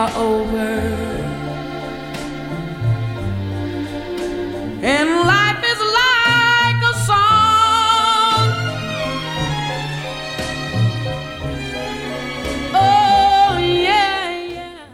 And life is like a. Oh.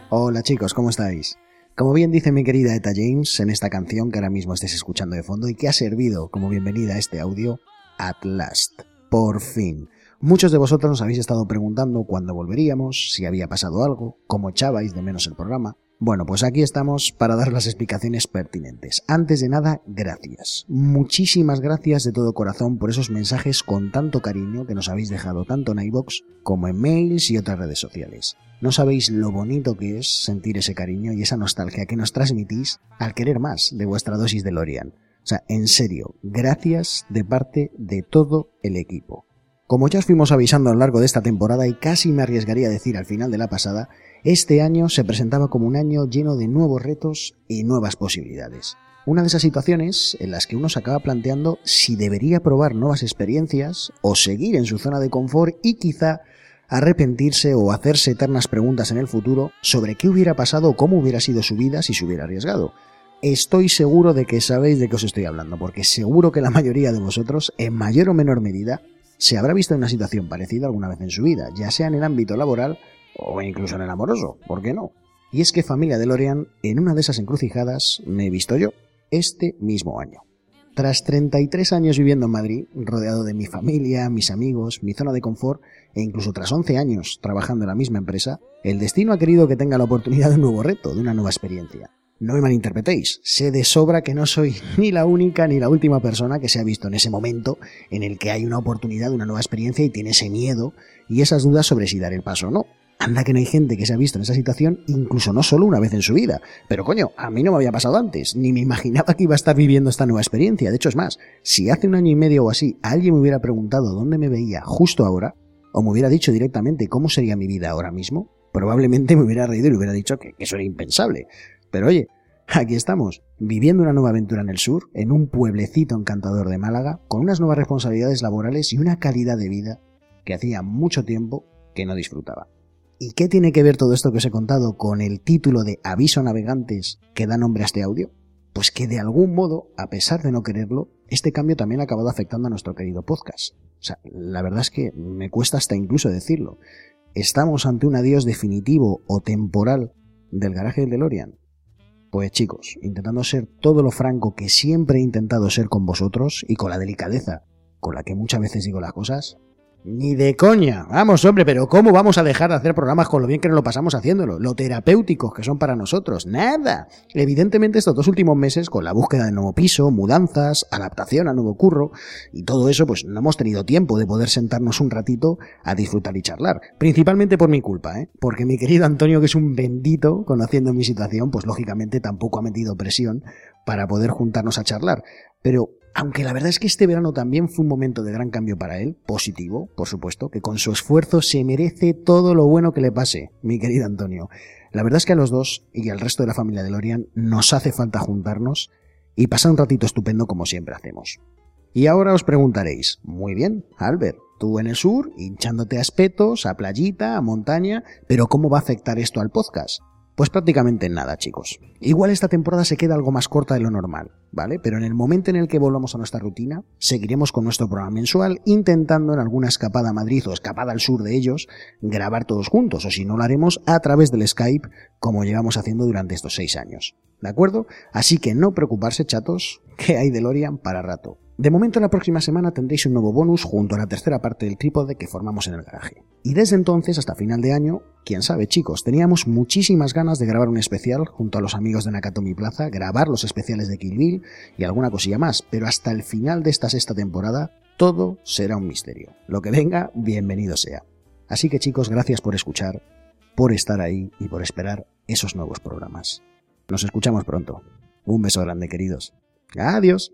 Hola chicos, ¿cómo estáis? Como bien dice mi querida Eta James en esta canción que ahora mismo estáis escuchando de fondo y que ha servido como bienvenida a este audio, At Last, por fin. Muchos de vosotros nos habéis estado preguntando cuándo volveríamos, si había pasado algo, cómo echabais de menos el programa. Bueno, pues aquí estamos para dar las explicaciones pertinentes. Antes de nada, gracias. Muchísimas gracias de todo corazón por esos mensajes con tanto cariño que nos habéis dejado tanto en iBox como en mails y otras redes sociales. No sabéis lo bonito que es sentir ese cariño y esa nostalgia que nos transmitís al querer más de vuestra dosis de Lorian. O sea, en serio, gracias de parte de todo el equipo. Como ya os fuimos avisando a lo largo de esta temporada y casi me arriesgaría a decir al final de la pasada, este año se presentaba como un año lleno de nuevos retos y nuevas posibilidades. Una de esas situaciones en las que uno se acaba planteando si debería probar nuevas experiencias o seguir en su zona de confort y quizá arrepentirse o hacerse eternas preguntas en el futuro sobre qué hubiera pasado o cómo hubiera sido su vida si se hubiera arriesgado. Estoy seguro de que sabéis de qué os estoy hablando, porque seguro que la mayoría de vosotros, en mayor o menor medida, se habrá visto en una situación parecida alguna vez en su vida, ya sea en el ámbito laboral o incluso en el amoroso, ¿por qué no? Y es que familia de Lorian, en una de esas encrucijadas me he visto yo, este mismo año. Tras 33 años viviendo en Madrid, rodeado de mi familia, mis amigos, mi zona de confort, e incluso tras 11 años trabajando en la misma empresa, el destino ha querido que tenga la oportunidad de un nuevo reto, de una nueva experiencia. No me malinterpretéis, sé de sobra que no soy ni la única ni la última persona que se ha visto en ese momento en el que hay una oportunidad una nueva experiencia y tiene ese miedo y esas dudas sobre si dar el paso o no. Anda que no hay gente que se ha visto en esa situación incluso no solo una vez en su vida. Pero coño, a mí no me había pasado antes, ni me imaginaba que iba a estar viviendo esta nueva experiencia. De hecho, es más, si hace un año y medio o así alguien me hubiera preguntado dónde me veía justo ahora, o me hubiera dicho directamente cómo sería mi vida ahora mismo, probablemente me hubiera reído y le hubiera dicho que eso era impensable. Pero oye, aquí estamos, viviendo una nueva aventura en el sur, en un pueblecito encantador de Málaga, con unas nuevas responsabilidades laborales y una calidad de vida que hacía mucho tiempo que no disfrutaba. ¿Y qué tiene que ver todo esto que os he contado con el título de Aviso Navegantes que da nombre a este audio? Pues que de algún modo, a pesar de no quererlo, este cambio también ha acabado afectando a nuestro querido podcast. O sea, la verdad es que me cuesta hasta incluso decirlo. ¿Estamos ante un adiós definitivo o temporal del garaje del DeLorean? Pues chicos, intentando ser todo lo franco que siempre he intentado ser con vosotros y con la delicadeza con la que muchas veces digo las cosas, ni de coña. Vamos, hombre, pero ¿cómo vamos a dejar de hacer programas con lo bien que nos lo pasamos haciéndolo? Lo terapéuticos que son para nosotros. Nada. Evidentemente estos dos últimos meses, con la búsqueda de nuevo piso, mudanzas, adaptación a nuevo curro y todo eso, pues no hemos tenido tiempo de poder sentarnos un ratito a disfrutar y charlar. Principalmente por mi culpa, ¿eh? Porque mi querido Antonio, que es un bendito, conociendo mi situación, pues lógicamente tampoco ha metido presión para poder juntarnos a charlar. Pero aunque la verdad es que este verano también fue un momento de gran cambio para él, positivo, por supuesto, que con su esfuerzo se merece todo lo bueno que le pase, mi querido Antonio. La verdad es que a los dos y al resto de la familia de Lorian nos hace falta juntarnos y pasar un ratito estupendo como siempre hacemos. Y ahora os preguntaréis, muy bien, Albert, tú en el sur, hinchándote a espetos, a playita, a montaña, pero ¿cómo va a afectar esto al podcast? Pues prácticamente nada, chicos. Igual esta temporada se queda algo más corta de lo normal, ¿vale? Pero en el momento en el que volvamos a nuestra rutina, seguiremos con nuestro programa mensual intentando en alguna escapada a Madrid o escapada al sur de ellos grabar todos juntos, o si no lo haremos a través del Skype como llevamos haciendo durante estos seis años. ¿De acuerdo? Así que no preocuparse, chatos, que hay DeLorean para rato. De momento, la próxima semana tendréis un nuevo bonus junto a la tercera parte del trípode que formamos en el garaje. Y desde entonces hasta final de año, quién sabe, chicos, teníamos muchísimas ganas de grabar un especial junto a los amigos de Nakatomi Plaza, grabar los especiales de Kill Bill y alguna cosilla más, pero hasta el final de esta sexta temporada, todo será un misterio. Lo que venga, bienvenido sea. Así que chicos, gracias por escuchar, por estar ahí y por esperar esos nuevos programas. Nos escuchamos pronto. Un beso grande, queridos. Adiós.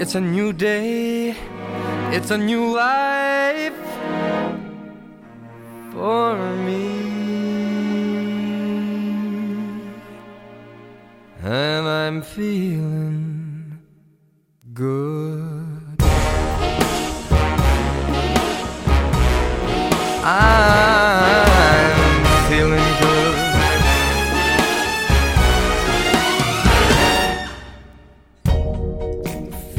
It's a new day, it's a new life for me.